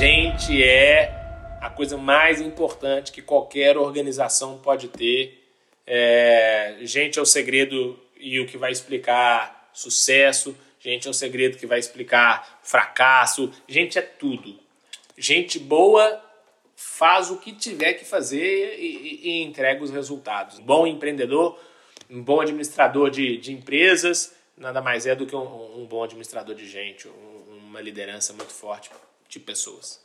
Gente é a coisa mais importante que qualquer organização pode ter. É, gente é o segredo e o que vai explicar sucesso. Gente é o segredo que vai explicar fracasso. Gente é tudo. Gente boa faz o que tiver que fazer e, e, e entrega os resultados. Um bom empreendedor, um bom administrador de, de empresas, nada mais é do que um, um bom administrador de gente, um, uma liderança muito forte de pessoas.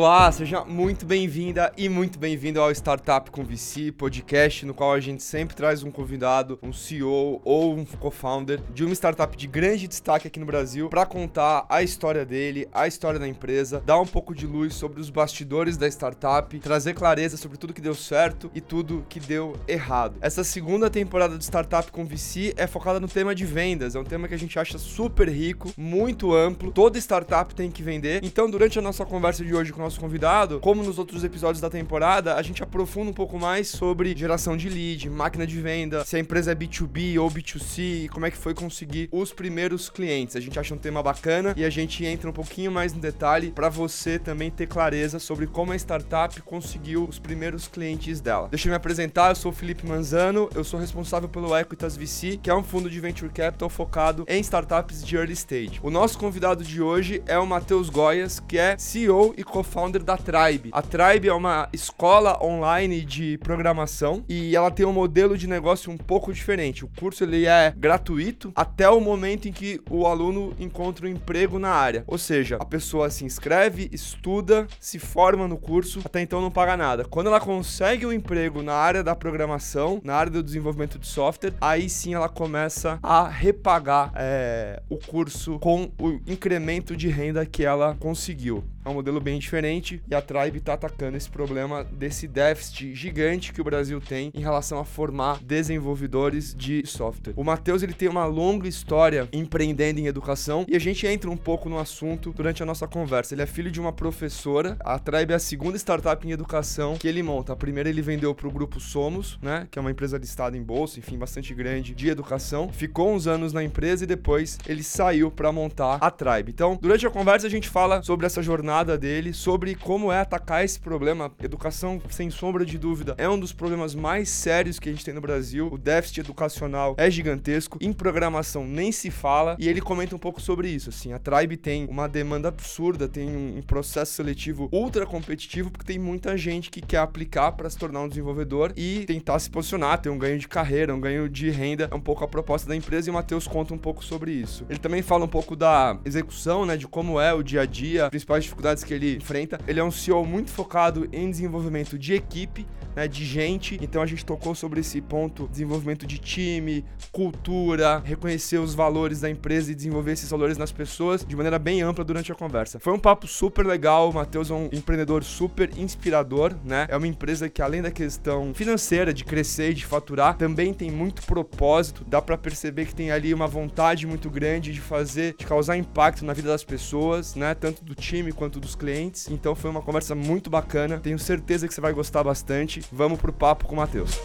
Olá, seja muito bem-vinda e muito bem-vindo ao Startup com VC, podcast no qual a gente sempre traz um convidado, um CEO ou um co-founder de uma startup de grande destaque aqui no Brasil para contar a história dele, a história da empresa, dar um pouco de luz sobre os bastidores da startup, trazer clareza sobre tudo que deu certo e tudo que deu errado. Essa segunda temporada de Startup com VC é focada no tema de vendas, é um tema que a gente acha super rico, muito amplo, toda startup tem que vender. Então, durante a nossa conversa de hoje com nosso convidado, como nos outros episódios da temporada, a gente aprofunda um pouco mais sobre geração de lead, máquina de venda, se a empresa é B2B ou B2C, e como é que foi conseguir os primeiros clientes. A gente acha um tema bacana e a gente entra um pouquinho mais no detalhe para você também ter clareza sobre como a startup conseguiu os primeiros clientes dela. Deixa eu me apresentar, eu sou o Felipe Manzano, eu sou responsável pelo Equitas VC, que é um fundo de venture capital focado em startups de early stage. O nosso convidado de hoje é o Matheus Goias, que é CEO e co co-founder da Tribe. A Tribe é uma escola online de programação e ela tem um modelo de negócio um pouco diferente. O curso ele é gratuito até o momento em que o aluno encontra um emprego na área. Ou seja, a pessoa se inscreve, estuda, se forma no curso, até então não paga nada. Quando ela consegue um emprego na área da programação, na área do desenvolvimento de software, aí sim ela começa a repagar é, o curso com o incremento de renda que ela conseguiu. É um modelo bem diferente e a Tribe está atacando esse problema desse déficit gigante que o Brasil tem em relação a formar desenvolvedores de software. O Matheus ele tem uma longa história empreendendo em educação e a gente entra um pouco no assunto durante a nossa conversa. Ele é filho de uma professora. A Tribe é a segunda startup em educação que ele monta. A primeira ele vendeu para o grupo Somos, né, que é uma empresa listada em bolsa, enfim, bastante grande de educação. Ficou uns anos na empresa e depois ele saiu para montar a Tribe. Então, durante a conversa a gente fala sobre essa jornada jornada dele sobre como é atacar esse problema. Educação, sem sombra de dúvida, é um dos problemas mais sérios que a gente tem no Brasil. O déficit educacional é gigantesco. Em programação nem se fala. E ele comenta um pouco sobre isso. Assim, a Tribe tem uma demanda absurda, tem um, processo seletivo ultra competitivo, porque tem muita gente que quer aplicar para se tornar um desenvolvedor e tentar se posicionar, ter um ganho de carreira, um ganho de renda. É um pouco a proposta da empresa e o Matheus conta um pouco sobre isso. Ele também fala um pouco da execução, né, de como é o dia a dia, principais dificuldades dificuldades que ele enfrenta. Ele é um CEO muito focado em desenvolvimento de equipe, né, de gente. Então a gente tocou sobre esse ponto, desenvolvimento de time, cultura, reconhecer os valores da empresa e desenvolver esses valores nas pessoas de maneira bem ampla durante a conversa. Foi um papo super legal, o Matheus é um empreendedor super inspirador, né? É uma empresa que além da questão financeira de crescer e de faturar, também tem muito propósito. Dá para perceber que tem ali uma vontade muito grande de fazer, de causar impacto na vida das pessoas, né? Tanto do time quanto dos clientes. Então foi uma conversa muito bacana. Tenho certeza que você vai gostar bastante. Vamos pro papo com o Matheus.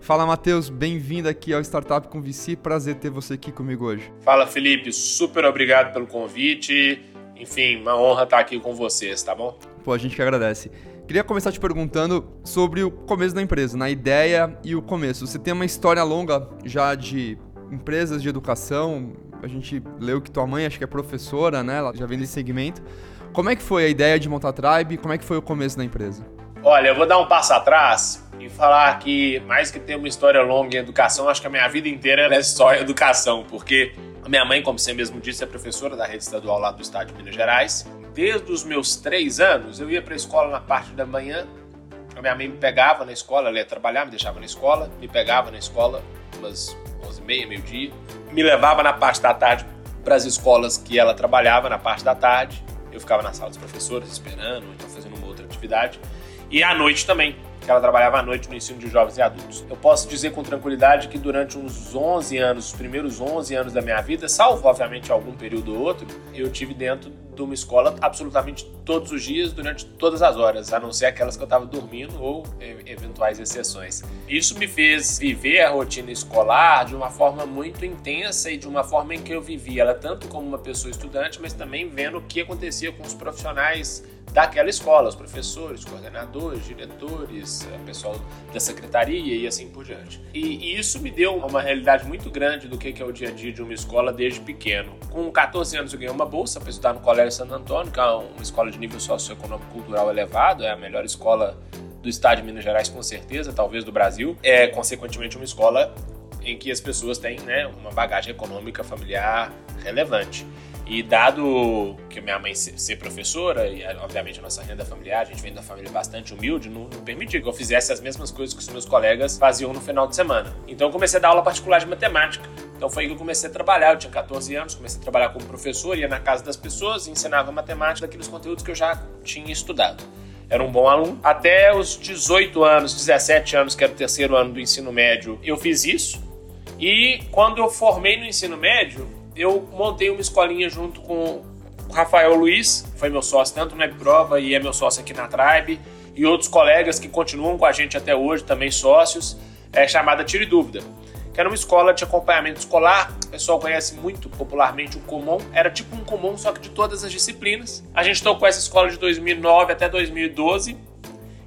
Fala, Matheus, bem-vindo aqui ao Startup com VC. Prazer ter você aqui comigo hoje. Fala, Felipe, super obrigado pelo convite. Enfim, uma honra estar aqui com vocês, tá bom? Pô, a gente que agradece. Queria começar te perguntando sobre o começo da empresa, na ideia e o começo. Você tem uma história longa já de empresas de educação, a gente leu que tua mãe acho que é professora, né? Ela já vem desse segmento. Como é que foi a ideia de montar a Tribe? Como é que foi o começo da empresa? Olha, eu vou dar um passo atrás e falar que, mais que ter uma história longa em educação, acho que a minha vida inteira é só educação, porque a minha mãe, como você mesmo disse, é professora da rede estadual lá do estado de Minas Gerais. Desde os meus três anos, eu ia para a escola na parte da manhã. A minha mãe me pegava na escola, ela ia trabalhar, me deixava na escola, me pegava na escola umas 11 e meia, meio dia me levava na parte da tarde para as escolas que ela trabalhava na parte da tarde. Eu ficava na sala dos professores esperando, então fazendo uma outra atividade. E à noite também, que ela trabalhava à noite no ensino de jovens e adultos. Eu posso dizer com tranquilidade que durante uns 11 anos, os primeiros 11 anos da minha vida, salvo obviamente algum período ou outro, eu tive dentro de uma escola absolutamente todos os dias, durante todas as horas, a não ser aquelas que eu estava dormindo ou eventuais exceções. Isso me fez viver a rotina escolar de uma forma muito intensa e de uma forma em que eu vivia ela tanto como uma pessoa estudante, mas também vendo o que acontecia com os profissionais daquela escola, os professores, coordenadores, diretores, eh, pessoal da secretaria e assim por diante. E, isso me deu uma realidade muito grande do que é o dia a dia de uma escola desde pequeno. Com 14 anos eu ganhei uma bolsa para estudar no Colégio Santo Antônio, que é uma escola de nível socioeconômico cultural elevado, é a melhor escola do estado de Minas Gerais com certeza, talvez do Brasil. É consequentemente uma escola em que as pessoas têm né, uma bagagem econômica familiar relevante. E dado que minha mãe ser professora, e obviamente a nossa renda familiar, a gente vem da família bastante humilde, não, não permitia que eu fizesse as mesmas coisas que os meus colegas faziam no final de semana. Então eu comecei a dar aula particular de matemática. Então foi aí que eu comecei a trabalhar. Eu tinha 14 anos, comecei a trabalhar como professor, ia na casa das pessoas, ensinava matemática daqueles conteúdos que eu já tinha estudado. Era um bom aluno. Até os 18 anos, 17 anos, que era o terceiro ano do ensino médio, eu fiz isso. E quando eu formei no ensino médio, eu montei uma escolinha junto com o Rafael Luiz, foi meu sócio tanto na Prova e é meu sócio aqui na Tribe, e outros colegas que continuam com a gente até hoje, também sócios, é chamada Tire Dúvida, que era uma escola de acompanhamento escolar, o pessoal conhece muito popularmente o Comum, era tipo um Comum, só que de todas as disciplinas. A gente tocou essa escola de 2009 até 2012,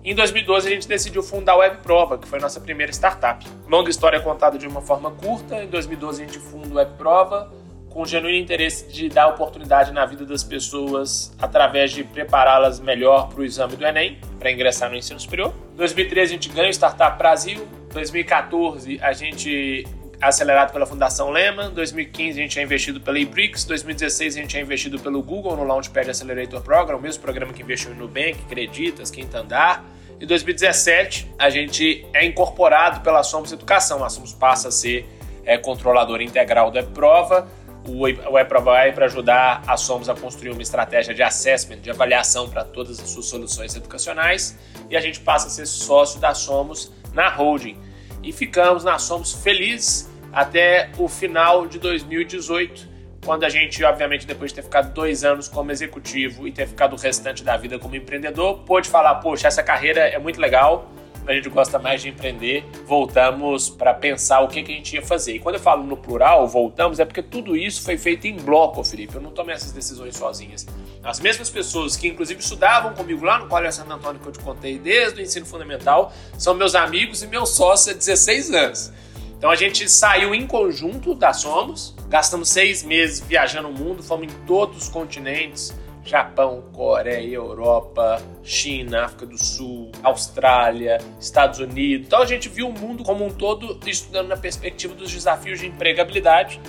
em 2012 a gente decidiu fundar a Web Prova, que foi a nossa primeira startup. Longa história contada de uma forma curta. Em 2012 a gente funda a Web Prova com genuíno interesse de dar oportunidade na vida das pessoas através de prepará-las melhor para o exame do Enem, para ingressar no ensino superior. Em 2013 a gente ganha o Startup Brasil. Em 2014 a gente acelerado pela Fundação Lehman. 2015 a gente é investido pela eBricks. 2016 a gente é investido pelo Google no Launchpad Accelerator Program, o mesmo programa que investiu no Nubank, Creditas, Quinta Andar. Em 2017 a gente é incorporado pela Somos Educação. A Somos passa a ser é, controladora integral da prova o WebProva vai para ajudar a Somos a construir uma estratégia de assessment, de avaliação para todas as suas soluções educacionais e a gente passa a ser sócio da Somos na holding. E ficamos na Somos felizes até o final de 2018, quando a gente, obviamente, depois de ter ficado dois anos como executivo e ter ficado o restante da vida como empreendedor, pôde falar: poxa, essa carreira é muito legal, a gente gosta mais de empreender, voltamos para pensar o que, que a gente ia fazer. E quando eu falo no plural, voltamos, é porque tudo isso foi feito em bloco, Felipe. Eu não tomei essas decisões sozinhas. As mesmas pessoas que, inclusive, estudavam comigo lá no Colégio Santo Antônio, que eu te contei desde o ensino fundamental, são meus amigos e meus sócios há 16 anos. Então a gente saiu em conjunto da Somos, gastamos seis meses viajando o mundo, fomos em todos os continentes, Japão, Coreia, Europa, China, África do Sul, Austrália, Estados Unidos. Então a gente viu o mundo como um todo estudando na perspectiva dos desafios de empregabilidade.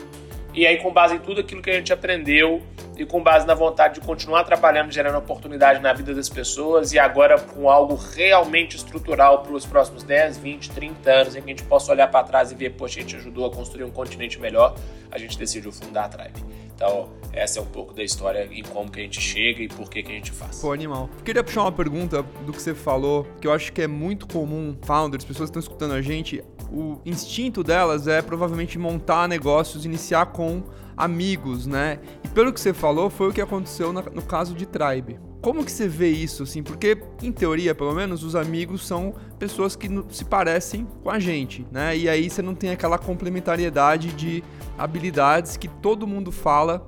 E aí, com base em tudo aquilo que a gente aprendeu e com base na vontade de continuar trabalhando, gerando oportunidade na vida das pessoas e agora com algo realmente estrutural para os próximos 10, 20, 30 anos, em que a gente possa olhar para trás e ver, poxa, a gente ajudou a construir um continente melhor, a gente decidiu fundar a Tribe. Então, essa é um pouco da história e como que a gente chega e por que que a gente faz. Pô, animal. Queria puxar uma pergunta do que você falou, que eu acho que é muito comum, founders, pessoas que estão escutando a gente, o instinto delas é provavelmente montar negócios, iniciar com amigos, né? E pelo que você falou, foi o que aconteceu no caso de Tribe. Como que você vê isso, assim? Porque, em teoria, pelo menos, os amigos são pessoas que se parecem com a gente, né? E aí você não tem aquela complementariedade de habilidades que todo mundo fala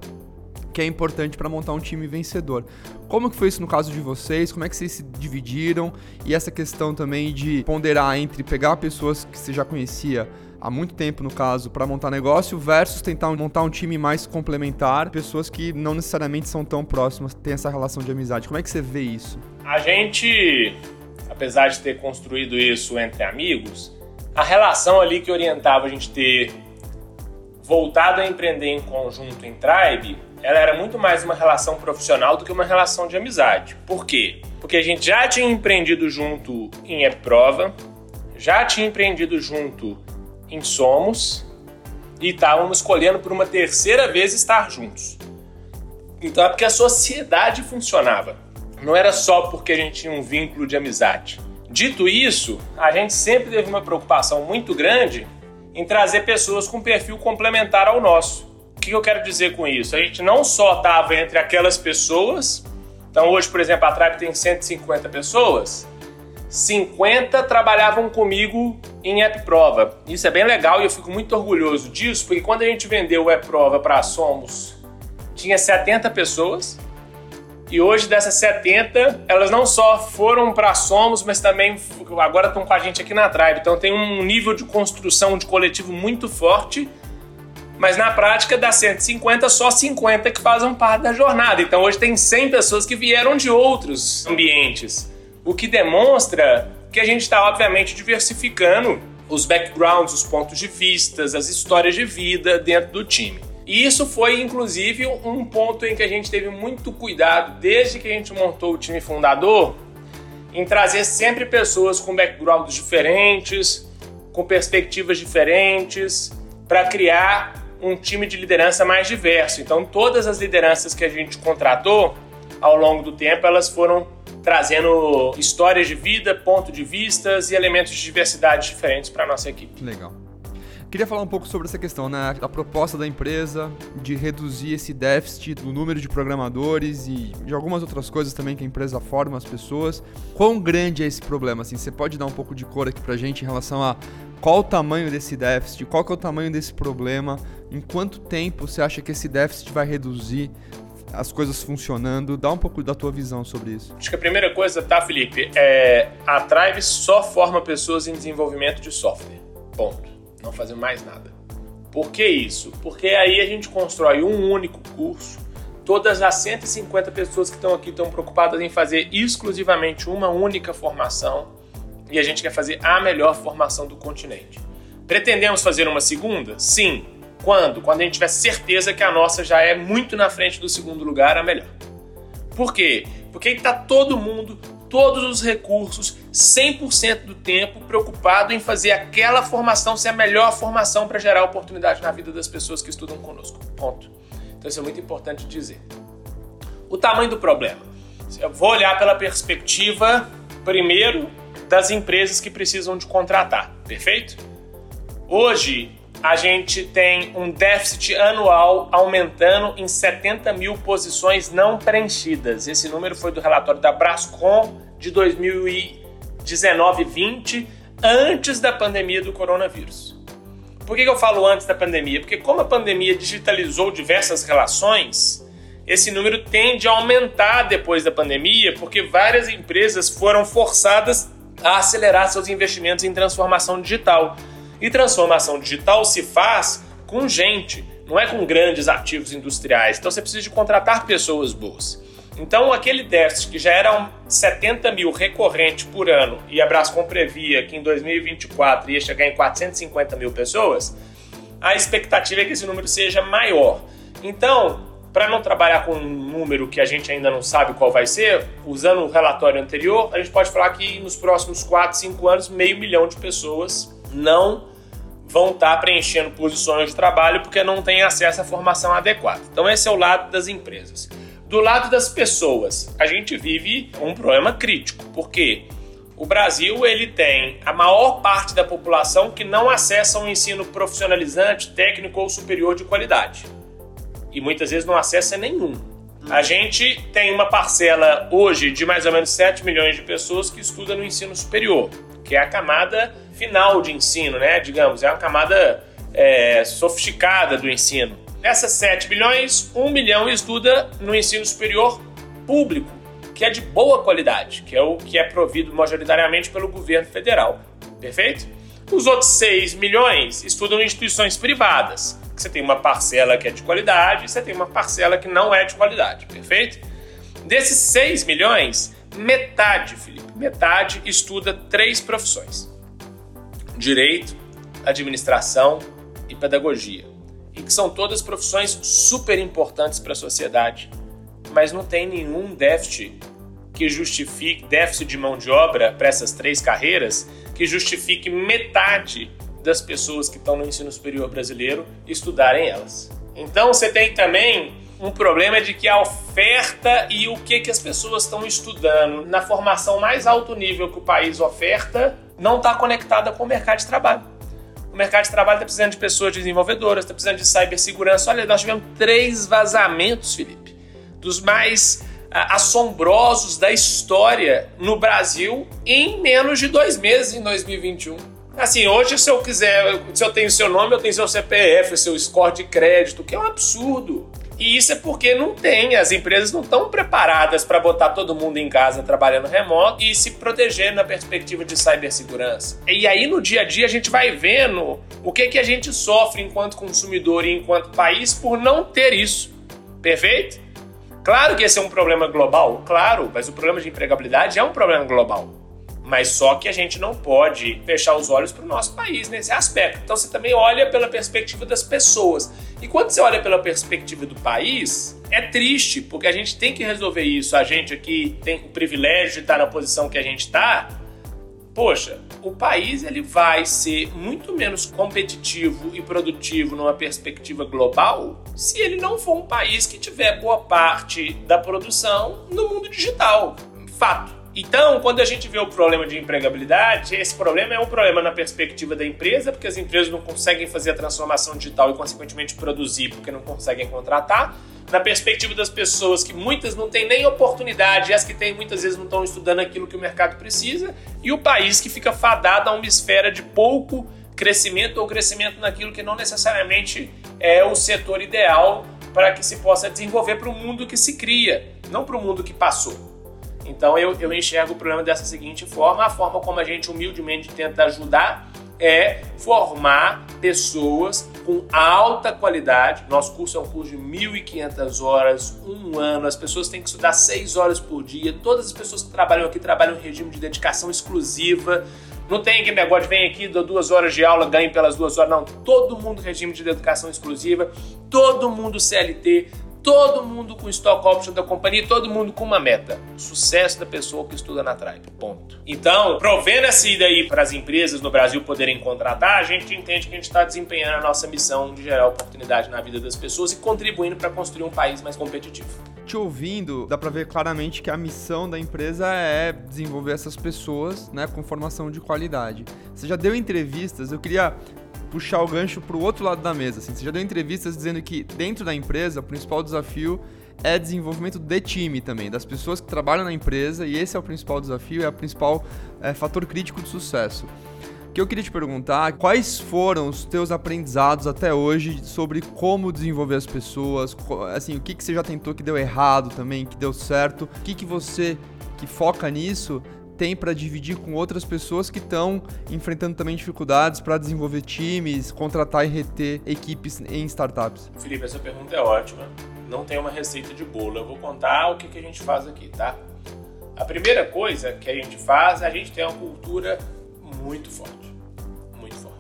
que é importante para montar um time vencedor. Como que foi isso no caso de vocês? Como é que vocês se dividiram? E essa questão também de ponderar entre pegar pessoas que você já conhecia há muito tempo, no caso, para montar negócio, versus tentar montar um time mais complementar, pessoas que não necessariamente são tão próximas, têm essa relação de amizade. Como é que você vê isso? A gente, apesar de ter construído isso entre amigos, a relação ali que orientava a gente ter voltado a empreender em conjunto em Tribe, ela era muito mais uma relação profissional do que uma relação de amizade. Por quê? Porque a gente já tinha empreendido junto em E-Prova, já tinha empreendido junto em Somos e estávamos escolhendo por uma terceira vez estar juntos. Então é porque a sociedade funcionava. Não era só porque a gente tinha um vínculo de amizade. Dito isso, a gente sempre teve uma preocupação muito grande em trazer pessoas com perfil complementar ao nosso. Que eu quero dizer com isso? A gente não só estava entre aquelas pessoas, então hoje, por exemplo, a Tribe tem 150 pessoas, 50 trabalhavam comigo em App Prova. Isso é bem legal e eu fico muito orgulhoso disso, porque quando a gente vendeu o App Prova para a Somos, tinha 70 pessoas. E hoje dessas 70, elas não só foram para Somos, mas também agora estão com a gente aqui na Tribe. Então tem um nível de construção de coletivo muito forte. Mas na prática, das 150, só 50 que fazem parte da jornada. Então hoje tem 100 pessoas que vieram de outros ambientes o que demonstra que a gente está, obviamente, diversificando os backgrounds, os pontos de vistas, as histórias de vida dentro do time. E isso foi, inclusive, um ponto em que a gente teve muito cuidado desde que a gente montou o time fundador, em trazer sempre pessoas com backgrounds diferentes, com perspectivas diferentes, para criar um time de liderança mais diverso. Então, todas as lideranças que a gente contratou ao longo do tempo, elas foram trazendo histórias de vida, ponto de vistas e elementos de diversidade diferentes para nossa equipe. Legal. Queria falar um pouco sobre essa questão, né? A proposta da empresa de reduzir esse déficit do número de programadores e de algumas outras coisas também que a empresa forma as pessoas. Quão grande é esse problema? Assim, você pode dar um pouco de cor aqui pra gente em relação a qual o tamanho desse déficit, qual que é o tamanho desse problema, em quanto tempo você acha que esse déficit vai reduzir as coisas funcionando. Dá um pouco da tua visão sobre isso. Acho que a primeira coisa, tá, Felipe? É a Tribe só forma pessoas em desenvolvimento de software. Ponto. Não fazer mais nada. Por que isso? Porque aí a gente constrói um único curso. Todas as 150 pessoas que estão aqui estão preocupadas em fazer exclusivamente uma única formação e a gente quer fazer a melhor formação do continente. Pretendemos fazer uma segunda? Sim, quando? Quando a gente tiver certeza que a nossa já é muito na frente do segundo lugar, a melhor. Por quê? Porque está todo mundo, todos os recursos, 100% do tempo preocupado em fazer aquela formação ser a melhor formação para gerar oportunidade na vida das pessoas que estudam conosco. Ponto. Então isso é muito importante dizer. O tamanho do problema. Eu vou olhar pela perspectiva, primeiro, das empresas que precisam de contratar, perfeito? Hoje, a gente tem um déficit anual aumentando em 70 mil posições não preenchidas. Esse número foi do relatório da Brascom de 2019-20, antes da pandemia do coronavírus. Por que eu falo antes da pandemia? Porque, como a pandemia digitalizou diversas relações, esse número tende a aumentar depois da pandemia, porque várias empresas foram forçadas a acelerar seus investimentos em transformação digital. E transformação digital se faz com gente, não é com grandes ativos industriais. Então você precisa de contratar pessoas boas. Então aquele déficit que já era 70 mil recorrente por ano e a Brascom previa que em 2024 ia chegar em 450 mil pessoas, a expectativa é que esse número seja maior. Então, para não trabalhar com um número que a gente ainda não sabe qual vai ser, usando o relatório anterior, a gente pode falar que nos próximos 4, 5 anos, meio milhão de pessoas não vão estar preenchendo posições de trabalho porque não têm acesso à formação adequada. Então, esse é o lado das empresas. Do lado das pessoas, a gente vive um problema crítico, porque o Brasil ele tem a maior parte da população que não acessa um ensino profissionalizante, técnico ou superior de qualidade. E muitas vezes não acessa nenhum. A gente tem uma parcela hoje de mais ou menos 7 milhões de pessoas que estudam no ensino superior, que é a camada final de ensino, né? Digamos, é uma camada é, sofisticada do ensino. Dessas 7 milhões, 1 milhão estuda no ensino superior público, que é de boa qualidade, que é o que é provido majoritariamente pelo governo federal. Perfeito? Os outros 6 milhões estudam em instituições privadas, você tem uma parcela que é de qualidade e você tem uma parcela que não é de qualidade. Perfeito? Desses 6 milhões, metade, Felipe, metade estuda três profissões direito, administração e pedagogia. E que são todas profissões super importantes para a sociedade, mas não tem nenhum déficit que justifique déficit de mão de obra para essas três carreiras que justifique metade das pessoas que estão no ensino superior brasileiro estudarem elas. Então você tem também um problema de que a oferta e o que, que as pessoas estão estudando na formação mais alto nível que o país oferta não está conectada com o mercado de trabalho. O mercado de trabalho está precisando de pessoas desenvolvedoras, está precisando de cibersegurança. Olha, nós tivemos três vazamentos, Felipe, dos mais assombrosos da história no Brasil em menos de dois meses em 2021. Assim, hoje se eu quiser, se eu tenho seu nome, eu tenho seu CPF, seu score de crédito, que é um absurdo. E isso é porque não tem, as empresas não estão preparadas para botar todo mundo em casa trabalhando remoto e se proteger na perspectiva de cibersegurança. E aí no dia a dia a gente vai vendo o que, que a gente sofre enquanto consumidor e enquanto país por não ter isso. Perfeito? Claro que esse é um problema global, claro, mas o problema de empregabilidade é um problema global. Mas só que a gente não pode fechar os olhos para o nosso país nesse aspecto. Então você também olha pela perspectiva das pessoas. E quando você olha pela perspectiva do país, é triste, porque a gente tem que resolver isso. A gente aqui tem o privilégio de estar na posição que a gente está. Poxa, o país ele vai ser muito menos competitivo e produtivo numa perspectiva global se ele não for um país que tiver boa parte da produção no mundo digital. Fato. Então, quando a gente vê o problema de empregabilidade, esse problema é um problema na perspectiva da empresa, porque as empresas não conseguem fazer a transformação digital e, consequentemente, produzir porque não conseguem contratar. Na perspectiva das pessoas, que muitas não têm nem oportunidade, e as que têm muitas vezes não estão estudando aquilo que o mercado precisa, e o país que fica fadado a uma esfera de pouco crescimento ou crescimento naquilo que não necessariamente é o setor ideal para que se possa desenvolver para o mundo que se cria, não para o mundo que passou. Então eu, eu enxergo o problema dessa seguinte forma: a forma como a gente humildemente tenta ajudar é formar pessoas com alta qualidade. Nosso curso é um curso de 1.500 horas, um ano. As pessoas têm que estudar 6 horas por dia. Todas as pessoas que trabalham aqui trabalham em regime de dedicação exclusiva. Não tem aquele negócio vem aqui, dou duas horas de aula, ganhe pelas duas horas. Não, todo mundo regime de dedicação exclusiva, todo mundo CLT, todo mundo com stock option da companhia, todo mundo com uma meta: sucesso da pessoa que estuda na Tribe. Ponto. Então, provendo essa ida aí para as empresas no Brasil poderem contratar, a gente entende que a gente está desempenhando a nossa missão de gerar oportunidade na vida das pessoas e contribuindo para construir um país mais competitivo. Te ouvindo, dá para ver claramente que a missão da empresa é desenvolver essas pessoas, né, com formação de qualidade. Você já deu entrevistas, eu queria puxar o gancho para o outro lado da mesa. Assim, você já deu entrevistas dizendo que dentro da empresa o principal desafio é desenvolvimento de time também, das pessoas que trabalham na empresa, e esse é o principal desafio, é o principal é, fator crítico de sucesso. O que eu queria te perguntar, quais foram os teus aprendizados até hoje sobre como desenvolver as pessoas, assim, o que, que você já tentou que deu errado também, que deu certo, o que, que você que foca nisso tem para dividir com outras pessoas que estão enfrentando também dificuldades para desenvolver times, contratar e reter equipes em startups? Felipe, essa pergunta é ótima. Não tem uma receita de bolo. Eu vou contar o que, que a gente faz aqui, tá? A primeira coisa que a gente faz, a gente tem uma cultura muito forte. Muito forte.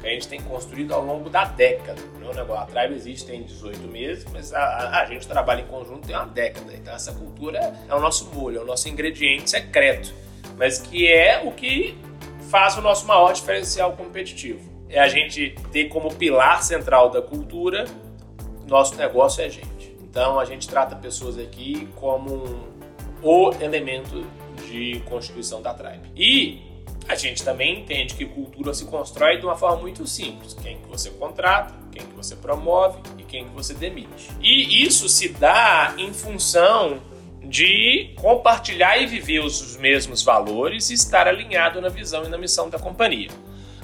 Que a gente tem construído ao longo da década. Né? a Tribe existe tem 18 meses, mas a, a, gente trabalha em conjunto tem uma década. Então essa cultura é o nosso molho, é o nosso ingrediente secreto mas que é o que faz o nosso maior diferencial competitivo. É a gente ter como pilar central da cultura nosso negócio é a gente. Então a gente trata pessoas aqui como um, o elemento de constituição da tribe. E a gente também entende que cultura se constrói de uma forma muito simples. Quem que você contrata, quem que você promove e quem que você demite. E isso se dá em função de compartilhar e viver os mesmos valores e estar alinhado na visão e na missão da companhia.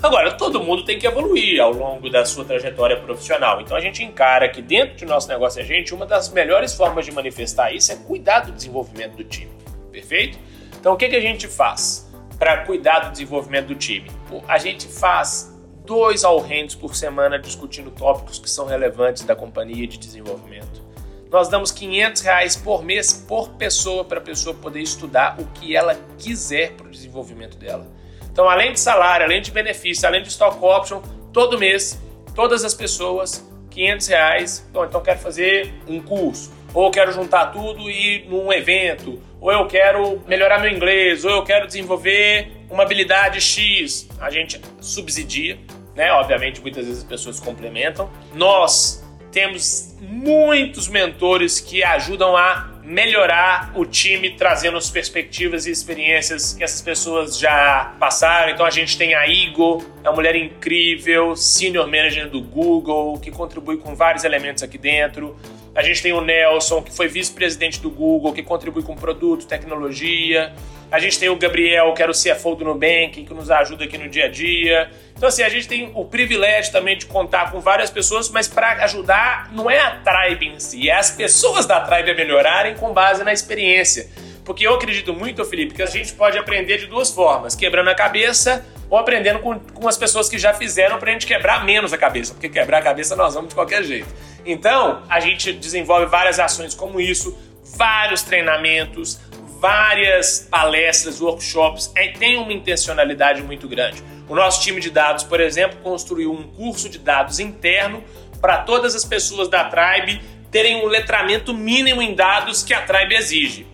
Agora, todo mundo tem que evoluir ao longo da sua trajetória profissional. Então a gente encara que dentro do nosso negócio a gente, uma das melhores formas de manifestar isso é cuidar do desenvolvimento do time. Perfeito? Então o que, que a gente faz para cuidar do desenvolvimento do time? A gente faz dois all-hands por semana discutindo tópicos que são relevantes da companhia de desenvolvimento nós damos 500 reais por mês por pessoa para a pessoa poder estudar o que ela quiser para o desenvolvimento dela. Então, além de salário, além de benefício, além de stock option, todo mês, todas as pessoas, 500 reais. Bom, então quero fazer um curso, ou quero juntar tudo e ir num evento, ou eu quero melhorar meu inglês, ou eu quero desenvolver uma habilidade X. A gente subsidia, né? Obviamente, muitas vezes as pessoas complementam. Nós temos muitos mentores que ajudam a melhorar o time, trazendo as perspectivas e experiências que essas pessoas já passaram. Então a gente tem a Igor, é uma mulher incrível, senior manager do Google, que contribui com vários elementos aqui dentro. A gente tem o Nelson, que foi vice-presidente do Google, que contribui com produto, tecnologia. A gente tem o Gabriel, que era o CFO do Nubank, que nos ajuda aqui no dia a dia. Então, assim, a gente tem o privilégio também de contar com várias pessoas, mas para ajudar não é a Tribe em si, é as pessoas da Tribe a melhorarem com base na experiência. Porque eu acredito muito, Felipe, que a gente pode aprender de duas formas: quebrando a cabeça ou aprendendo com, com as pessoas que já fizeram para a gente quebrar menos a cabeça, porque quebrar a cabeça nós vamos de qualquer jeito. Então, a gente desenvolve várias ações como isso, vários treinamentos, várias palestras, workshops, é, tem uma intencionalidade muito grande. O nosso time de dados, por exemplo, construiu um curso de dados interno para todas as pessoas da Tribe terem um letramento mínimo em dados que a Tribe exige.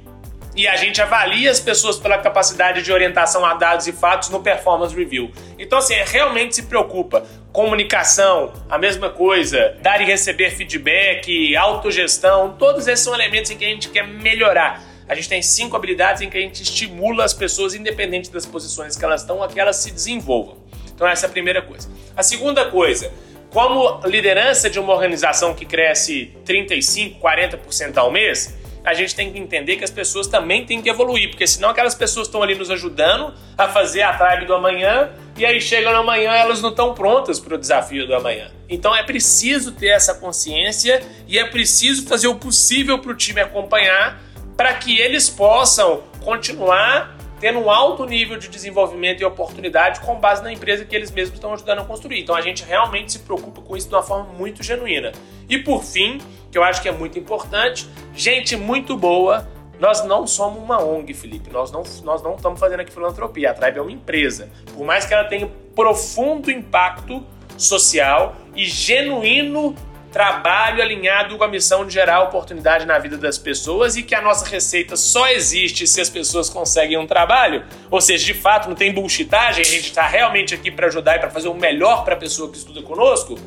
E a gente avalia as pessoas pela capacidade de orientação a dados e fatos no Performance Review. Então, assim, é, realmente se preocupa. Comunicação, a mesma coisa. Dar e receber feedback, autogestão, todos esses são elementos em que a gente quer melhorar. A gente tem cinco habilidades em que a gente estimula as pessoas, independente das posições que elas estão, a que elas se desenvolvam. Então, essa é a primeira coisa. A segunda coisa, como liderança de uma organização que cresce 35%, 40% ao mês, a gente tem que entender que as pessoas também têm que evoluir, porque senão aquelas pessoas estão ali nos ajudando a fazer a tribe do amanhã e aí chegam no amanhã elas não estão prontas para o desafio do amanhã. Então é preciso ter essa consciência e é preciso fazer o possível para o time acompanhar para que eles possam continuar tendo um alto nível de desenvolvimento e oportunidade com base na empresa que eles mesmos estão ajudando a construir. Então a gente realmente se preocupa com isso de uma forma muito genuína. E por fim, que eu acho que é muito importante, gente muito boa. Nós não somos uma ONG, Felipe. Nós não, nós não estamos fazendo aqui filantropia. A Tribe é uma empresa. Por mais que ela tenha profundo impacto social e genuíno trabalho alinhado com a missão de gerar oportunidade na vida das pessoas e que a nossa receita só existe se as pessoas conseguem um trabalho. Ou seja, de fato, não tem bullshitagem, a gente está realmente aqui para ajudar e para fazer o melhor para a pessoa que estuda conosco.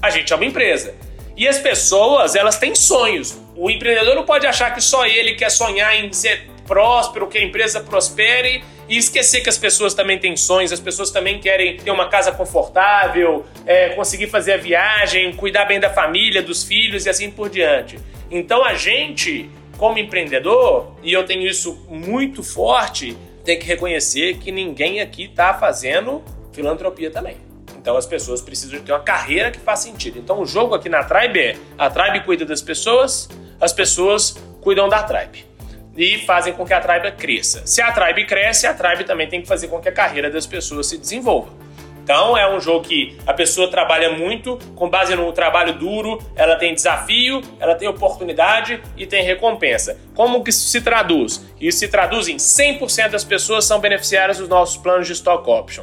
A gente é uma empresa. E as pessoas, elas têm sonhos. O empreendedor não pode achar que só ele quer sonhar em ser próspero, que a empresa prospere e esquecer que as pessoas também têm sonhos, as pessoas também querem ter uma casa confortável, é, conseguir fazer a viagem, cuidar bem da família, dos filhos e assim por diante. Então a gente, como empreendedor, e eu tenho isso muito forte, tem que reconhecer que ninguém aqui está fazendo filantropia também. Então as pessoas precisam ter uma carreira que faz sentido. Então o jogo aqui na Tribe é: a Tribe cuida das pessoas, as pessoas cuidam da Tribe e fazem com que a tribe cresça. Se a tribe cresce, a tribe também tem que fazer com que a carreira das pessoas se desenvolva. Então é um jogo que a pessoa trabalha muito, com base no trabalho duro, ela tem desafio, ela tem oportunidade e tem recompensa. Como que isso se traduz? Isso se traduz em 100% das pessoas são beneficiárias dos nossos planos de stock option.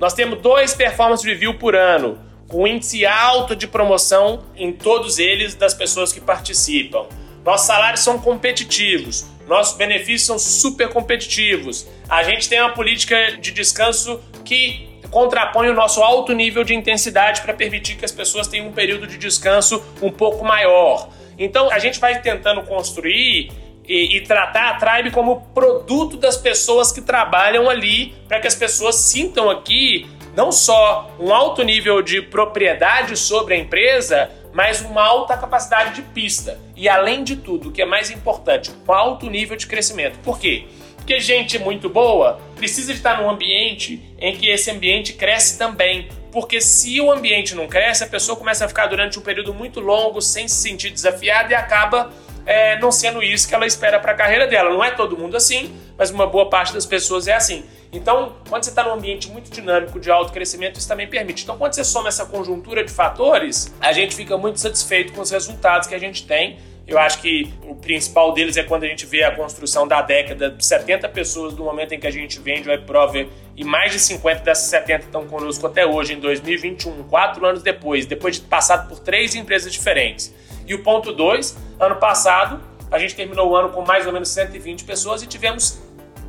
Nós temos dois performance review por ano, com índice alto de promoção em todos eles das pessoas que participam. Nossos salários são competitivos, nossos benefícios são super competitivos. A gente tem uma política de descanso que contrapõe o nosso alto nível de intensidade para permitir que as pessoas tenham um período de descanso um pouco maior. Então a gente vai tentando construir e, e, tratar a Tribe como produto das pessoas que trabalham ali, para que as pessoas sintam aqui não só um alto nível de propriedade sobre a empresa, mas uma alta capacidade de pista. E além de tudo, o que é mais importante, um alto nível de crescimento. Por quê? Porque gente muito boa precisa estar num ambiente em que esse ambiente cresce também. Porque se o ambiente não cresce, a pessoa começa a ficar durante um período muito longo sem se sentir desafiada e acaba é, não sendo isso que ela espera para a carreira dela. Não é todo mundo assim, mas uma boa parte das pessoas é assim. Então, quando você está num ambiente muito dinâmico de alto crescimento, isso também permite. Então, quando você soma essa conjuntura de fatores, a gente fica muito satisfeito com os resultados que a gente tem. Eu acho que o principal deles é quando a gente vê a construção da década de 70 pessoas do momento em que a gente vende o WebProver e mais de 50 dessas 70 estão conosco até hoje, em 2021, quatro anos depois, depois de passado por três empresas diferentes. E o ponto 2, ano passado, a gente terminou o ano com mais ou menos 120 pessoas e tivemos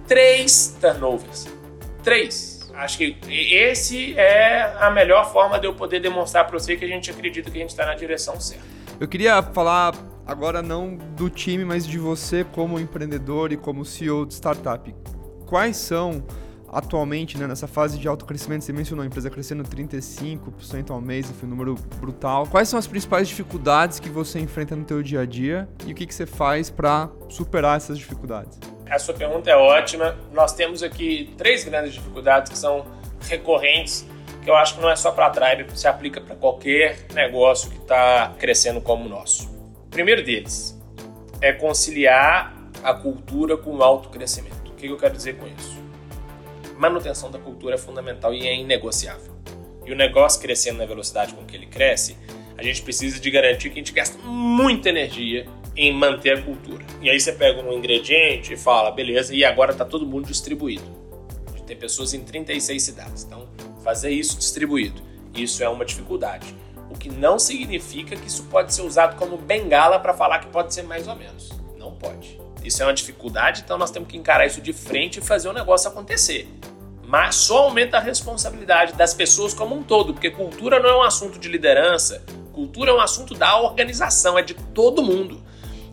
três turnovers. Três. Acho que esse é a melhor forma de eu poder demonstrar para você que a gente acredita que a gente está na direção certa. Eu queria falar agora não do time, mas de você como empreendedor e como CEO de startup. Quais são atualmente, né, nessa fase de alto crescimento, você mencionou a empresa crescendo 35% ao mês, foi um número brutal. Quais são as principais dificuldades que você enfrenta no teu dia a dia e o que, que você faz para superar essas dificuldades? A sua pergunta é ótima. Nós temos aqui três grandes dificuldades que são recorrentes, que eu acho que não é só para a Tribe, se aplica para qualquer negócio que está crescendo como o nosso. Primeiro deles é conciliar a cultura com o alto crescimento. O que eu quero dizer com isso? manutenção da cultura é fundamental e é inegociável. E o negócio crescendo na velocidade com que ele cresce, a gente precisa de garantir que a gente gasta muita energia em manter a cultura. E aí você pega um ingrediente e fala, beleza, e agora está todo mundo distribuído. Tem pessoas em 36 cidades. Então, fazer isso distribuído, isso é uma dificuldade. O que não significa que isso pode ser usado como bengala para falar que pode ser mais ou menos. Não pode. Isso é uma dificuldade, então nós temos que encarar isso de frente e fazer o negócio acontecer mas só aumenta a responsabilidade das pessoas como um todo, porque cultura não é um assunto de liderança, cultura é um assunto da organização, é de todo mundo.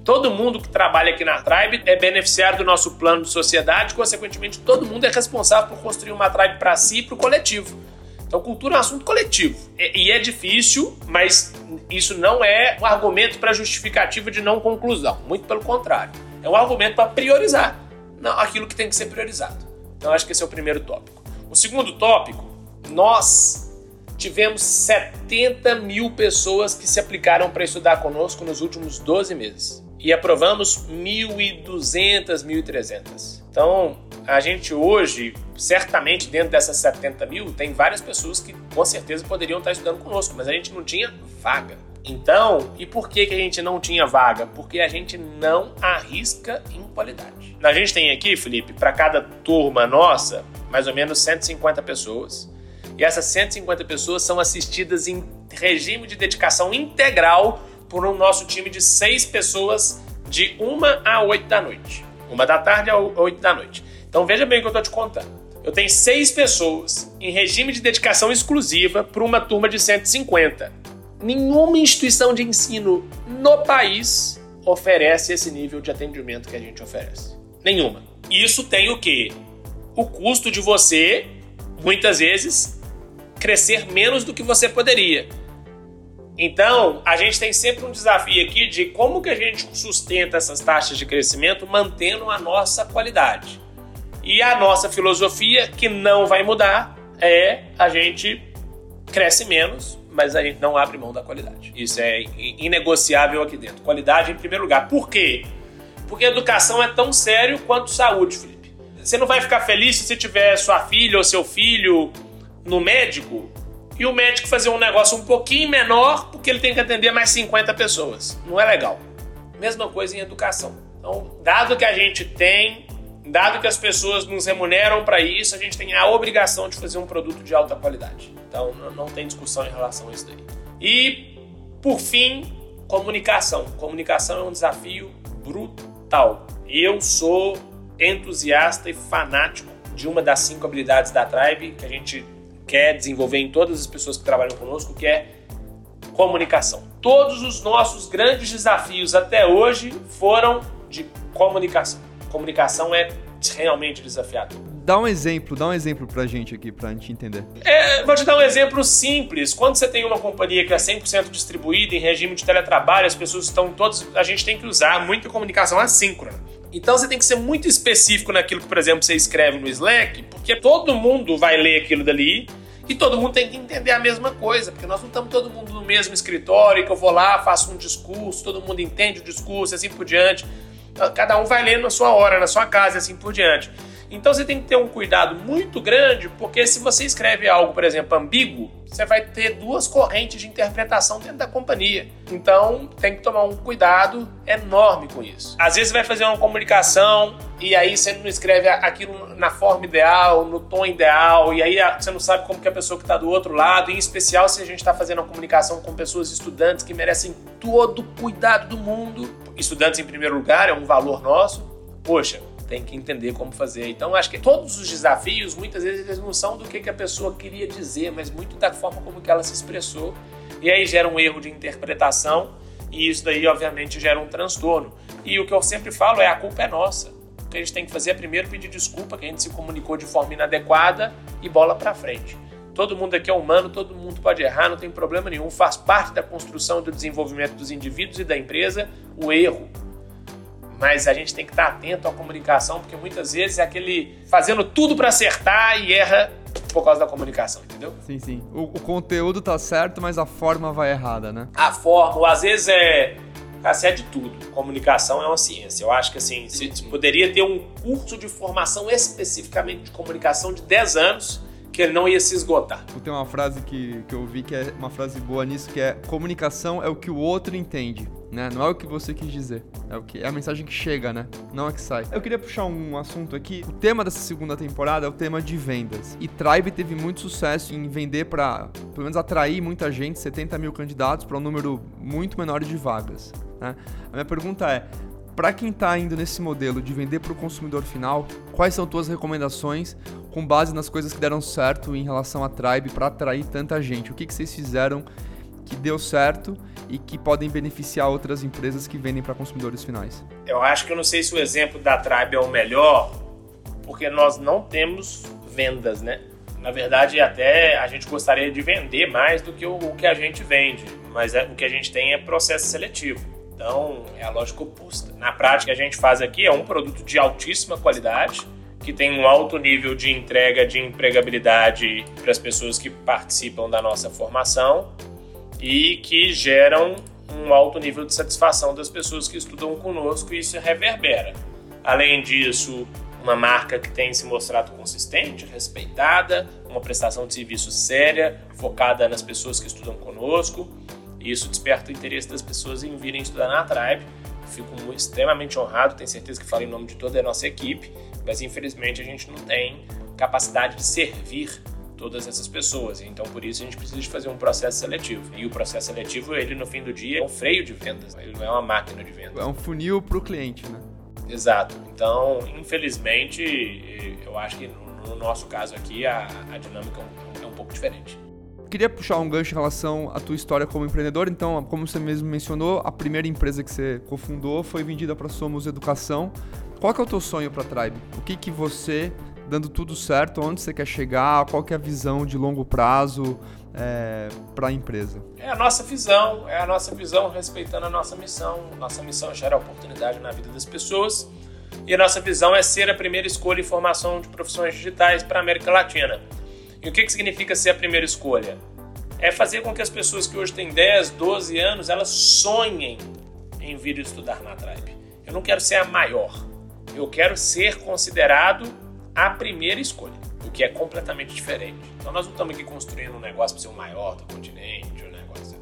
Todo mundo que trabalha aqui na Tribe é beneficiário do nosso plano de sociedade, consequentemente, todo mundo é responsável por construir uma Tribe para si e para o coletivo. Então, cultura é um assunto coletivo. E é difícil, mas isso não é um argumento para justificativa de não conclusão. Muito pelo contrário. É um argumento para priorizar não, aquilo que tem que ser priorizado. Então acho que esse é o primeiro tópico. O segundo tópico, nós tivemos 70 mil pessoas que se aplicaram para estudar conosco nos últimos 12 meses. E aprovamos 1.200, 1.300. Então, a gente hoje, certamente dentro dessas 70 mil, tem várias pessoas que com certeza poderiam estar estudando conosco, mas a gente não tinha vaga. Então, e por que, que a gente não tinha vaga? Porque a gente não arrisca em qualidade. A gente tem aqui, Felipe, para cada turma nossa, mais ou menos 150 pessoas. E essas 150 pessoas são assistidas em regime de dedicação integral por um nosso time de seis pessoas de uma a oito da noite. Uma da tarde a oito da noite. Então veja bem o que eu estou te contando. Eu tenho seis pessoas em regime de dedicação exclusiva para uma turma de 150 nenhuma instituição de ensino no país oferece esse nível de atendimento que a gente oferece. Nenhuma. Isso tem o quê? O custo de você, muitas vezes, crescer menos do que você poderia. Então, a gente tem sempre um desafio aqui de como que a gente sustenta essas taxas de crescimento mantendo a nossa qualidade. E a nossa filosofia, que não vai mudar, é a gente cresce menos, mas a gente não abre mão da qualidade. Isso é inegociável aqui dentro. Qualidade em primeiro lugar. Por quê? Porque educação é tão sério quanto saúde, Felipe. Você não vai ficar feliz se você tiver sua filha ou seu filho no médico e o médico fazer um negócio um pouquinho menor porque ele tem que atender mais 50 pessoas. Não é legal. Mesma coisa em educação. Então, dado que a gente tem Dado que as pessoas nos remuneram para isso, a gente tem a obrigação de fazer um produto de alta qualidade. Então não tem discussão em relação a isso daí. E, por fim, comunicação. Comunicação é um desafio brutal. Eu sou entusiasta e fanático de uma das cinco habilidades da Tribe que a gente quer desenvolver em todas as pessoas que trabalham conosco, que é comunicação. Todos os nossos grandes desafios até hoje foram de comunicação comunicação é realmente desafiador. Dá um exemplo, dá um exemplo pra gente aqui, pra gente entender. É, vou te dar um exemplo simples. Quando você tem uma companhia que é 100% distribuída em regime de teletrabalho, as pessoas estão todas. A gente tem que usar muita comunicação assíncrona. Então você tem que ser muito específico naquilo que, por exemplo, você escreve no Slack, porque todo mundo vai ler aquilo dali e todo mundo tem que entender a mesma coisa, porque nós não estamos todo mundo no mesmo escritório, que eu vou lá, faço um discurso, todo mundo entende o discurso, assim por diante. Cada um vai ler na sua hora, na sua casa e assim por diante. Então você tem que ter um cuidado muito grande, porque se você escreve algo, por exemplo, ambíguo, você vai ter duas correntes de interpretação dentro da companhia. Então tem que tomar um cuidado enorme com isso. Às vezes você vai fazer uma comunicação e aí você não escreve aquilo na forma ideal, no tom ideal, e aí você não sabe como que a pessoa que está do outro lado, em especial se a gente está fazendo uma comunicação com pessoas estudantes que merecem todo o cuidado do mundo. Estudantes em primeiro lugar, é um valor nosso. Poxa, tem que entender como fazer. Então, acho que todos os desafios, muitas vezes, eles não são do que, a pessoa queria dizer, mas muito da forma como que ela se expressou. E aí gera um erro de interpretação e isso daí, obviamente, gera um transtorno. E o que eu sempre falo é: a culpa é nossa. O que a gente tem que fazer é primeiro pedir desculpa, que a gente se comunicou de forma inadequada e bola para frente. Todo mundo aqui é humano, todo mundo pode errar, não tem problema nenhum. Faz parte da construção do desenvolvimento dos indivíduos e da empresa o erro. Mas a gente tem que estar atento à comunicação, porque muitas vezes é aquele fazendo tudo para acertar e erra por causa da comunicação, entendeu? Sim, sim. O, o, conteúdo tá certo, mas a forma vai errada, né? A forma, às vezes é. Cara, é de tudo. Comunicação é uma ciência. Eu acho que assim, se, poderia ter um curso de formação especificamente de comunicação de 10 anos que ele não ia se esgotar. Tem uma frase que, que eu vi que é uma frase boa nisso, que é comunicação é o que o outro entende. Né? Não é o que você quis dizer, é o que é a mensagem que chega, né? Não é que sai. Eu queria puxar um assunto aqui. O tema dessa segunda temporada é o tema de vendas. E Tribe teve muito sucesso em vender para, pelo menos, atrair muita gente, 70 mil candidatos para um número muito menor de vagas. Né? A minha pergunta é: para quem está indo nesse modelo de vender para o consumidor final, quais são tuas recomendações com base nas coisas que deram certo em relação à Tribe para atrair tanta gente? O que, que vocês fizeram que deu certo e que podem beneficiar outras empresas que vendem para consumidores finais? Eu acho que eu não sei se o exemplo da Tribe é o melhor, porque nós não temos vendas, né? Na verdade, até a gente gostaria de vender mais do que o, que a gente vende, mas é, o que a gente tem é processo seletivo. Então, é a lógica oposta. Na prática, a gente faz aqui é um produto de altíssima qualidade, que tem um alto nível de entrega de empregabilidade para as pessoas que participam da nossa formação e que geram um alto nível de satisfação das pessoas que estudam conosco e isso reverbera. Além disso, uma marca que tem se mostrado consistente, respeitada, uma prestação de serviço séria, focada nas pessoas que estudam conosco isso desperta o interesse das pessoas em virem estudar na Tribe. Fico extremamente honrado, tenho certeza que falo em nome de toda a nossa equipe, mas infelizmente a gente não tem capacidade de servir todas essas pessoas. Então, por isso, a gente precisa de fazer um processo seletivo. E o processo seletivo, ele no fim do dia é um freio de vendas, ele não é uma máquina de vendas. É um funil para o cliente, né? Exato. Então, infelizmente, eu acho que no nosso caso aqui, a, a dinâmica é um pouco diferente. Queria puxar um gancho em relação à tua história como empreendedor. Então, como você mesmo mencionou, a primeira empresa que você cofundou foi vendida para Somos Educação. Qual que é o teu sonho para a Tribe? O que que você, dando tudo certo, onde você quer chegar? Qual que é a visão de longo prazo é, para a empresa? É a nossa visão, é a nossa visão respeitando a nossa missão. Nossa missão é gerar oportunidade na vida das pessoas. E a nossa visão é ser a primeira escolha em formação de profissões digitais para a América Latina. E o que, que significa ser a primeira escolha? É fazer com que as pessoas que hoje têm 10, 12 anos, elas sonhem em vir estudar na Tribe. Eu não quero ser a maior. Eu quero ser considerado a primeira escolha, o que é completamente diferente. Então nós não estamos aqui construindo um negócio para ser o maior do continente, um negócio.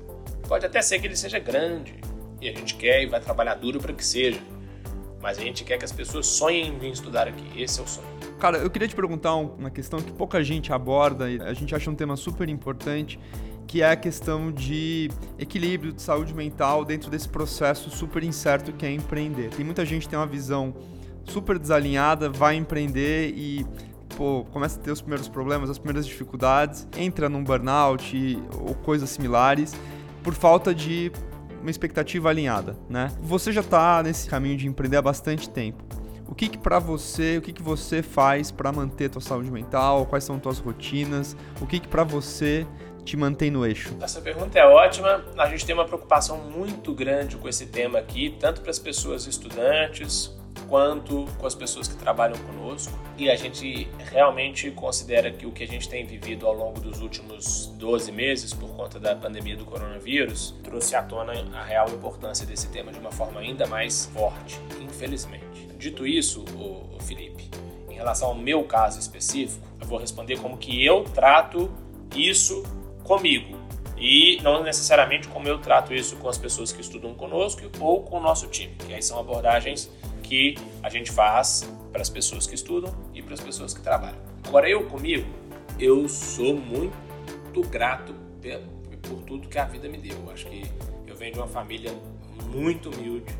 Pode até ser que ele seja grande e a gente quer e vai trabalhar duro para que seja. Mas a gente quer que as pessoas sonhem em vir estudar aqui. Esse é o sonho. Cara, eu queria te perguntar uma questão que pouca gente aborda e a gente acha um tema super importante, que é a questão de equilíbrio de saúde mental dentro desse processo super incerto que é empreender. Tem muita gente que tem uma visão super desalinhada, vai empreender e pô, começa a ter os primeiros problemas, as primeiras dificuldades, entra num burnout ou coisas similares por falta de uma expectativa alinhada, né? Você já está nesse caminho de empreender há bastante tempo. O que, que para você, o que, que você faz para manter tua saúde mental? Quais são tuas rotinas? O que, que para você te mantém no eixo? Essa pergunta é ótima. A gente tem uma preocupação muito grande com esse tema aqui, tanto para as pessoas estudantes quanto com as pessoas que trabalham conosco. E a gente realmente considera que o que a gente tem vivido ao longo dos últimos 12 meses, por conta da pandemia do coronavírus, trouxe à tona a real importância desse tema de uma forma ainda mais forte, infelizmente. Dito isso, o, Felipe, em relação ao meu caso específico, eu vou responder como que eu trato isso comigo e não necessariamente como eu trato isso com as pessoas que estudam conosco ou com o nosso time, que aí são abordagens que a gente faz para as pessoas que estudam e para as pessoas que trabalham. Agora eu comigo, eu sou muito grato por tudo que a vida me deu. Eu acho que eu venho de uma família muito humilde,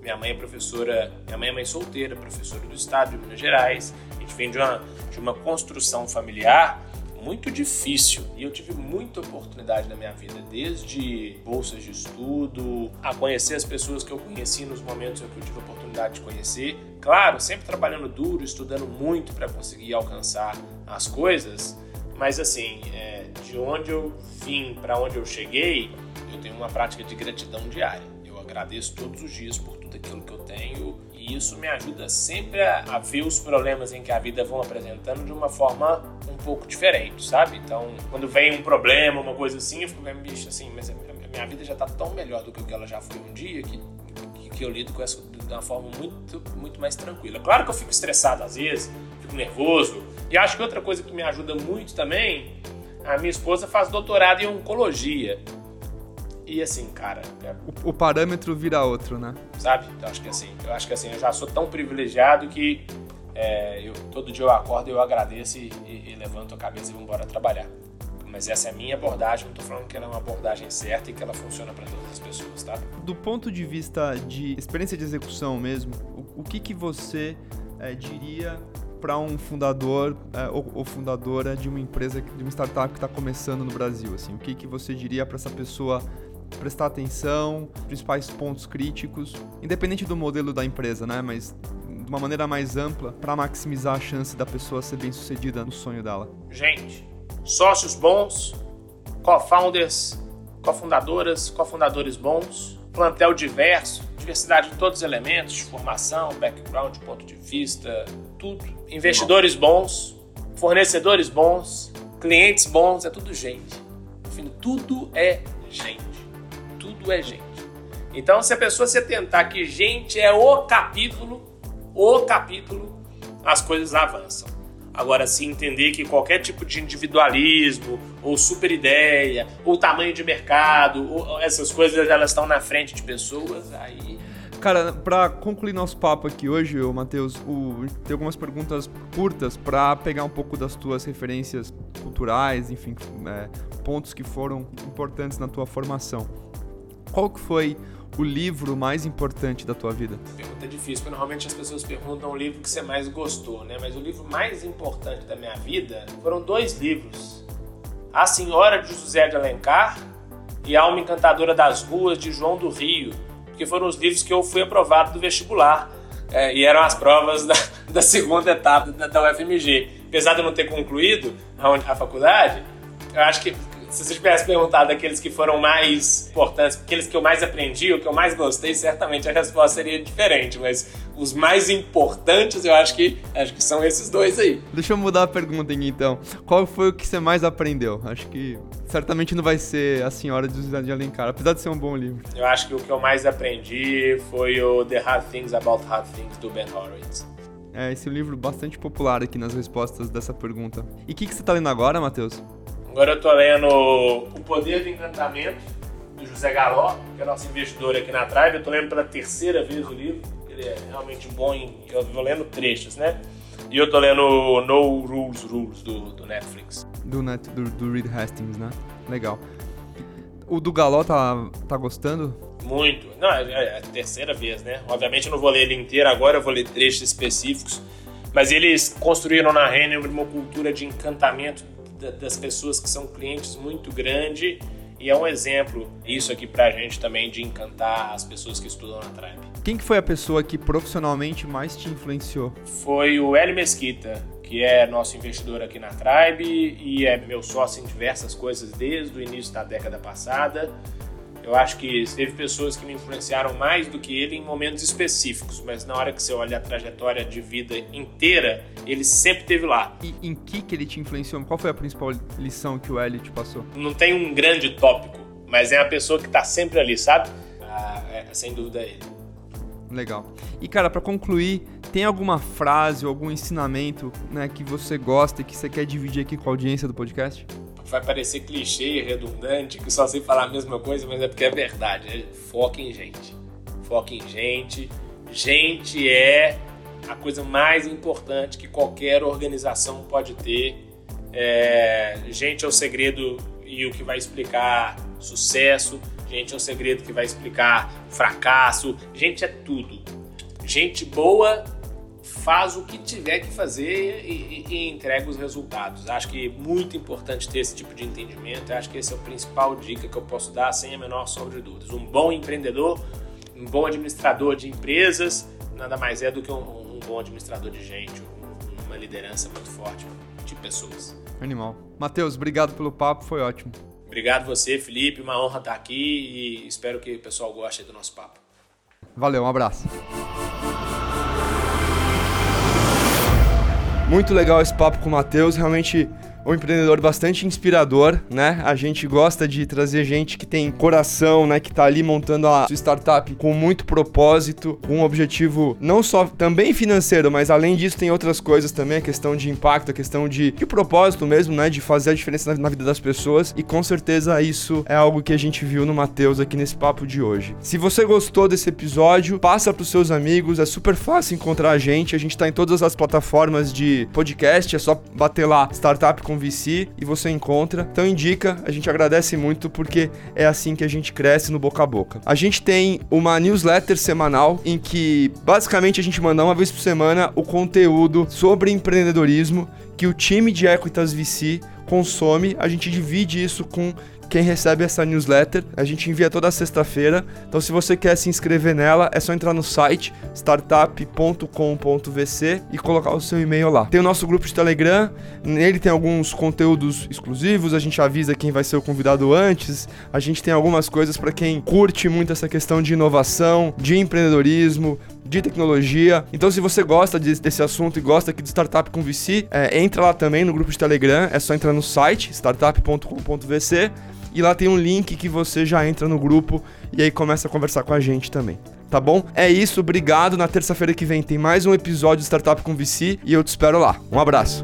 minha mãe é professora, minha mãe é mãe solteira, professora do estado de Minas Gerais. A gente vem de uma, de uma construção familiar muito difícil e eu tive muita oportunidade na minha vida, desde bolsas de estudo, a conhecer as pessoas que eu conheci nos momentos em que eu tive a oportunidade de conhecer. Claro, sempre trabalhando duro, estudando muito para conseguir alcançar as coisas, mas assim, é, de onde eu vim para onde eu cheguei, eu tenho uma prática de gratidão diária. Eu agradeço todos os dias por tudo aquilo que eu tenho e isso me ajuda sempre a, ver os problemas em que a vida vão apresentando de uma forma um pouco diferente, sabe? Então, quando vem um problema, uma coisa assim, eu fico meio bicho assim, mas a minha vida já está tão melhor do que o que ela já foi um dia que, que, eu lido com isso de uma forma muito, muito mais tranquila. Claro que eu fico estressado às vezes, fico nervoso, e acho que outra coisa que me ajuda muito também, a minha esposa faz doutorado em oncologia. E assim, cara. É... O, o, parâmetro vira outro, né? Sabe? Então, acho que assim, eu acho que assim, eu já sou tão privilegiado que é, eu, todo dia eu acordo, eu agradeço e, e, e levanto a cabeça e vou embora trabalhar. Mas essa é a minha abordagem, não estou falando que ela é uma abordagem certa e que ela funciona para todas as pessoas, tá? Do ponto de vista de experiência de execução mesmo, o, o que, que você é, diria para um fundador é, ou, ou, fundadora de uma empresa, de uma startup que está começando no Brasil? Assim, o que, que você diria para essa pessoa prestar atenção, principais pontos críticos, independente do modelo da empresa, né? Mas de uma maneira mais ampla para maximizar a chance da pessoa ser bem sucedida no sonho dela. Gente, sócios bons, co-founders, cofundadoras, cofundadores bons, plantel diverso, diversidade de todos os elementos, formação, background, ponto de vista, tudo. Investidores bons, fornecedores bons, clientes bons, é tudo gente. Enfim, tudo é gente tudo é gente. Então, se a pessoa se atentar que gente é o capítulo, o capítulo, as coisas avançam. Agora, se entender que qualquer tipo de individualismo, ou super ideia, ou tamanho de mercado, essas coisas elas estão na frente de pessoas, aí. Cara, para concluir nosso papo aqui hoje, Matheus, tem algumas perguntas curtas para pegar um pouco das tuas referências culturais, enfim, é, pontos que foram importantes na tua formação. Qual que foi o livro mais importante da tua vida? Pergunta difícil, porque normalmente as pessoas perguntam o livro que você mais gostou, né? Mas o livro mais importante da minha vida foram dois livros. A Senhora de José de Alencar e A Alma Encantadora das Ruas, de João do Rio, que foram os livros que eu fui aprovado do vestibular. É, e eram as provas da, da segunda etapa da, da UFMG. Apesar de eu não ter concluído a, a faculdade, eu acho que se você tivesse perguntado aqueles que foram mais importantes, aqueles que eu mais aprendi, o que eu mais gostei, certamente a resposta seria diferente, mas os mais importantes eu acho que acho que são esses dois aí. Deixa eu mudar a pergunta então. Qual foi o que você mais aprendeu? Acho que certamente não vai ser A Senhora de José de Alencar, apesar de ser um bom livro. Eu acho que o que eu mais aprendi foi o The Hard Things About Hard Things do Ben Horowitz. É, esse livro bastante popular aqui nas respostas dessa pergunta. E o que, que você está lendo agora, Matheus? Agora eu tô lendo O Poder do Encantamento, do José Galó, que é nosso investidor aqui na Tribe. Eu tô lendo pela terceira vez o livro. Ele é realmente bom em. Eu vou lendo trechos, né? E eu tô lendo No Rules Rules do, do Netflix. Do, net, do, do Reed Hastings, né? Legal. O do Galó tá, tá gostando? Muito. Não, é, é a terceira vez, né? Obviamente eu não vou ler ele inteiro agora, eu vou ler trechos específicos. Mas eles construíram na Renner uma cultura de encantamento das pessoas que são clientes muito grande e é um exemplo isso aqui pra gente também de encantar as pessoas que estudam na Tribe. Quem que foi a pessoa que profissionalmente mais te influenciou? Foi o Hélio Mesquita, que é nosso investidor aqui na Tribe e é meu sócio em diversas coisas desde o início da década passada. Eu acho que teve pessoas que me influenciaram mais do que ele em momentos específicos, mas na hora que você olha a trajetória de vida inteira, ele sempre teve lá. E em que que ele te influenciou? Qual foi a principal lição que o Eli te passou? Não tem um grande tópico, mas é a pessoa que está sempre ali, sabe? Ah, é, sem dúvida é ele. Legal. E cara, para concluir, tem alguma frase ou algum ensinamento né, que você gosta e que você quer dividir aqui com a audiência do podcast? Vai parecer clichê, redundante, que só sei falar a mesma coisa, mas é porque é verdade. É foca em gente. Foca em gente. Gente é a coisa mais importante que qualquer organização pode ter. É, gente é o segredo e o que vai explicar sucesso. Gente é o segredo que vai explicar fracasso. Gente é tudo. Gente boa faz o que tiver que fazer e, e, entrega os resultados. Acho que é muito importante ter esse tipo de entendimento. Acho que esse é o principal dica que eu posso dar sem a menor sombra de dúvidas. Um bom empreendedor, um bom administrador de empresas, nada mais é do que um, um bom administrador de gente, uma liderança muito forte de pessoas. Animal. Matheus, obrigado pelo papo, foi ótimo. Obrigado você, Felipe. Uma honra estar aqui e espero que o pessoal goste do nosso papo. Valeu, um abraço. Muito legal esse papo com o Matheus, realmente um empreendedor bastante inspirador, né? A gente gosta de trazer gente que tem coração, né? Que tá ali montando a sua startup com muito propósito, com um objetivo não só também financeiro, mas além disso tem outras coisas também, a questão de impacto, a questão de, de propósito mesmo, né? De fazer a diferença na, na, vida das pessoas e com certeza isso é algo que a gente viu no Matheus aqui nesse papo de hoje. Se você gostou desse episódio, passa pros seus amigos, é super fácil encontrar a gente, a gente tá em todas as plataformas de podcast, é só bater lá Startup com com VC e você encontra. Então indica, a gente agradece muito porque é assim que a gente cresce no boca a boca. A gente tem uma newsletter semanal em que basicamente a gente manda uma vez por semana o conteúdo sobre empreendedorismo que o time de Equitas VC consome. A gente divide isso com quem recebe essa newsletter. A gente envia toda sexta-feira. Então, se você quer se inscrever nela, é só entrar no site startup.com.vc e colocar o seu e-mail lá. Tem o nosso grupo de Telegram, nele tem alguns conteúdos exclusivos, a gente avisa quem vai ser o convidado antes. A gente tem algumas coisas para quem curte muito essa questão de inovação, de empreendedorismo, de tecnologia. Então, se você gosta de, desse assunto e gosta aqui de startup com VC, é, entra lá também no grupo de Telegram. É só entrar no site startup.com.vc e lá tem um link que você já entra no grupo e aí começa a conversar com a gente também. Tá bom? É isso, obrigado. Na terça-feira que vem tem mais um episódio de Startup com VC e eu te espero lá. Um abraço.